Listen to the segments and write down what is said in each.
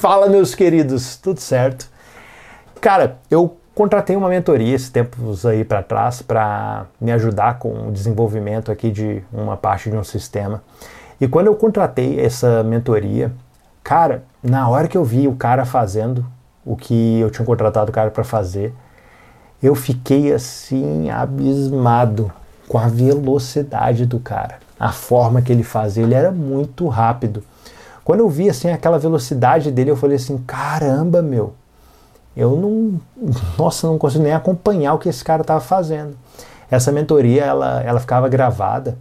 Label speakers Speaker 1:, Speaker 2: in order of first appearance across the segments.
Speaker 1: Fala, meus queridos, tudo certo? Cara, eu contratei uma mentoria esses tempos aí para trás para me ajudar com o desenvolvimento aqui de uma parte de um sistema. E quando eu contratei essa mentoria, cara, na hora que eu vi o cara fazendo o que eu tinha contratado o cara para fazer, eu fiquei assim abismado com a velocidade do cara, a forma que ele fazia, ele era muito rápido. Quando eu vi assim aquela velocidade dele, eu falei assim: caramba, meu, eu não, nossa, não consigo nem acompanhar o que esse cara estava fazendo. Essa mentoria, ela, ela ficava gravada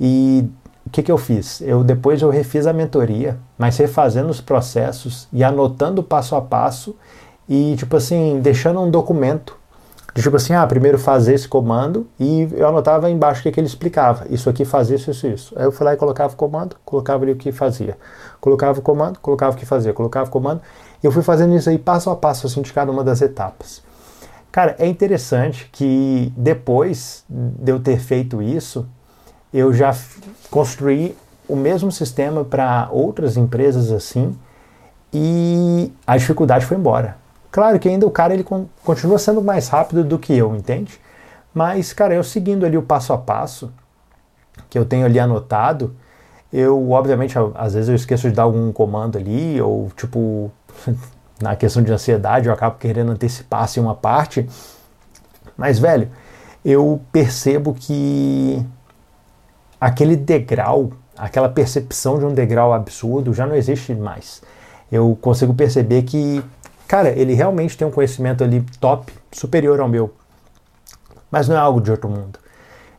Speaker 1: e o que, que eu fiz? Eu depois eu refiz a mentoria, mas refazendo os processos e anotando passo a passo e tipo assim deixando um documento tipo assim, ah, primeiro fazer esse comando e eu anotava embaixo o que, que ele explicava. Isso aqui fazia isso, isso, isso. Aí eu fui lá e colocava o comando, colocava ali o que fazia. Colocava o comando, colocava o que fazia, colocava o comando. E eu fui fazendo isso aí passo a passo, assim, de cada uma das etapas. Cara, é interessante que depois de eu ter feito isso, eu já construí o mesmo sistema para outras empresas assim e a dificuldade foi embora. Claro que ainda o cara ele continua sendo mais rápido do que eu, entende? Mas, cara, eu seguindo ali o passo a passo que eu tenho ali anotado, eu, obviamente, às vezes eu esqueço de dar algum comando ali, ou tipo, na questão de ansiedade, eu acabo querendo antecipar assim, uma parte. Mas, velho, eu percebo que aquele degrau, aquela percepção de um degrau absurdo já não existe mais. Eu consigo perceber que Cara, ele realmente tem um conhecimento ali top, superior ao meu. Mas não é algo de outro mundo.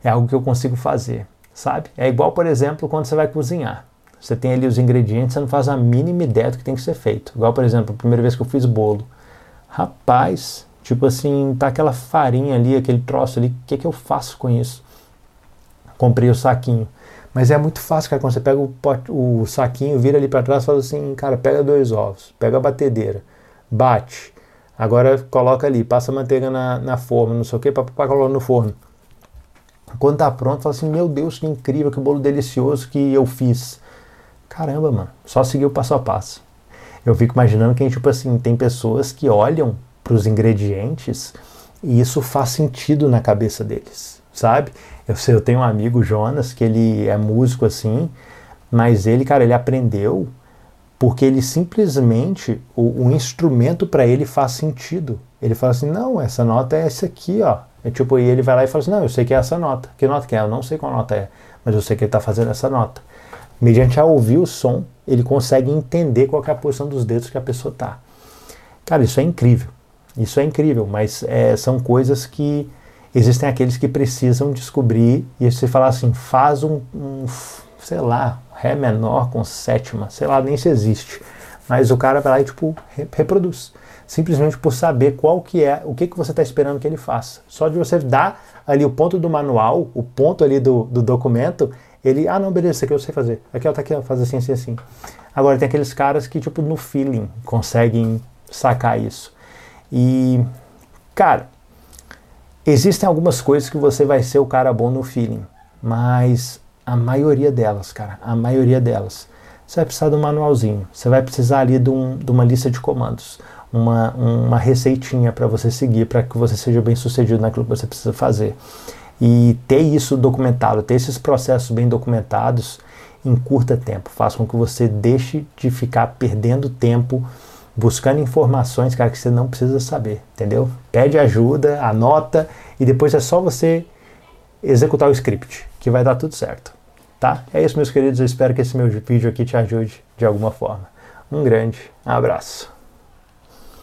Speaker 1: É algo que eu consigo fazer, sabe? É igual, por exemplo, quando você vai cozinhar. Você tem ali os ingredientes, você não faz a mínima ideia do que tem que ser feito. Igual, por exemplo, a primeira vez que eu fiz bolo. Rapaz, tipo assim, tá aquela farinha ali, aquele troço ali, o que, que eu faço com isso? Comprei o saquinho. Mas é muito fácil, cara, quando você pega o, pot, o saquinho, vira ali para trás e fala assim, cara, pega dois ovos, pega a batedeira bate. Agora coloca ali, passa manteiga na, na forma, não sei o que, para colocar no forno. Quando tá pronto, fala assim: Meu Deus, que incrível, que bolo delicioso que eu fiz. Caramba, mano, só seguir o passo a passo. Eu fico imaginando que, tipo assim, tem pessoas que olham para os ingredientes e isso faz sentido na cabeça deles, sabe? Eu sei, eu tenho um amigo, Jonas, que ele é músico assim, mas ele, cara, ele aprendeu porque ele simplesmente, o, o instrumento para ele faz sentido. Ele fala assim, não, essa nota é essa aqui, ó. É tipo, e ele vai lá e fala assim, não, eu sei que é essa nota. Que nota que é? Eu não sei qual nota é, mas eu sei que ele está fazendo essa nota. Mediante a ouvir o som, ele consegue entender qual é a posição dos dedos que a pessoa tá. Cara, isso é incrível. Isso é incrível, mas é, são coisas que existem aqueles que precisam descobrir e você falar assim, faz um, um sei lá, Ré menor com sétima, sei lá, nem se existe. Mas o cara vai lá e tipo, reproduz. Simplesmente por saber qual que é, o que, que você está esperando que ele faça. Só de você dar ali o ponto do manual, o ponto ali do, do documento, ele, ah não, beleza, isso aqui eu sei fazer. Aqui, ó, tá aqui, ó, faz assim, assim, assim. Agora tem aqueles caras que, tipo, no feeling conseguem sacar isso. E, cara, existem algumas coisas que você vai ser o cara bom no feeling, mas a maioria delas, cara, a maioria delas. Você vai precisar de um manualzinho, você vai precisar ali de, um, de uma lista de comandos, uma, uma receitinha para você seguir, para que você seja bem sucedido naquilo que você precisa fazer. E ter isso documentado, ter esses processos bem documentados em curta tempo, faz com que você deixe de ficar perdendo tempo buscando informações, cara, que você não precisa saber, entendeu? Pede ajuda, anota e depois é só você executar o script, que vai dar tudo certo. Tá? É isso, meus queridos. Eu espero que esse meu vídeo aqui te ajude de alguma forma. Um grande abraço.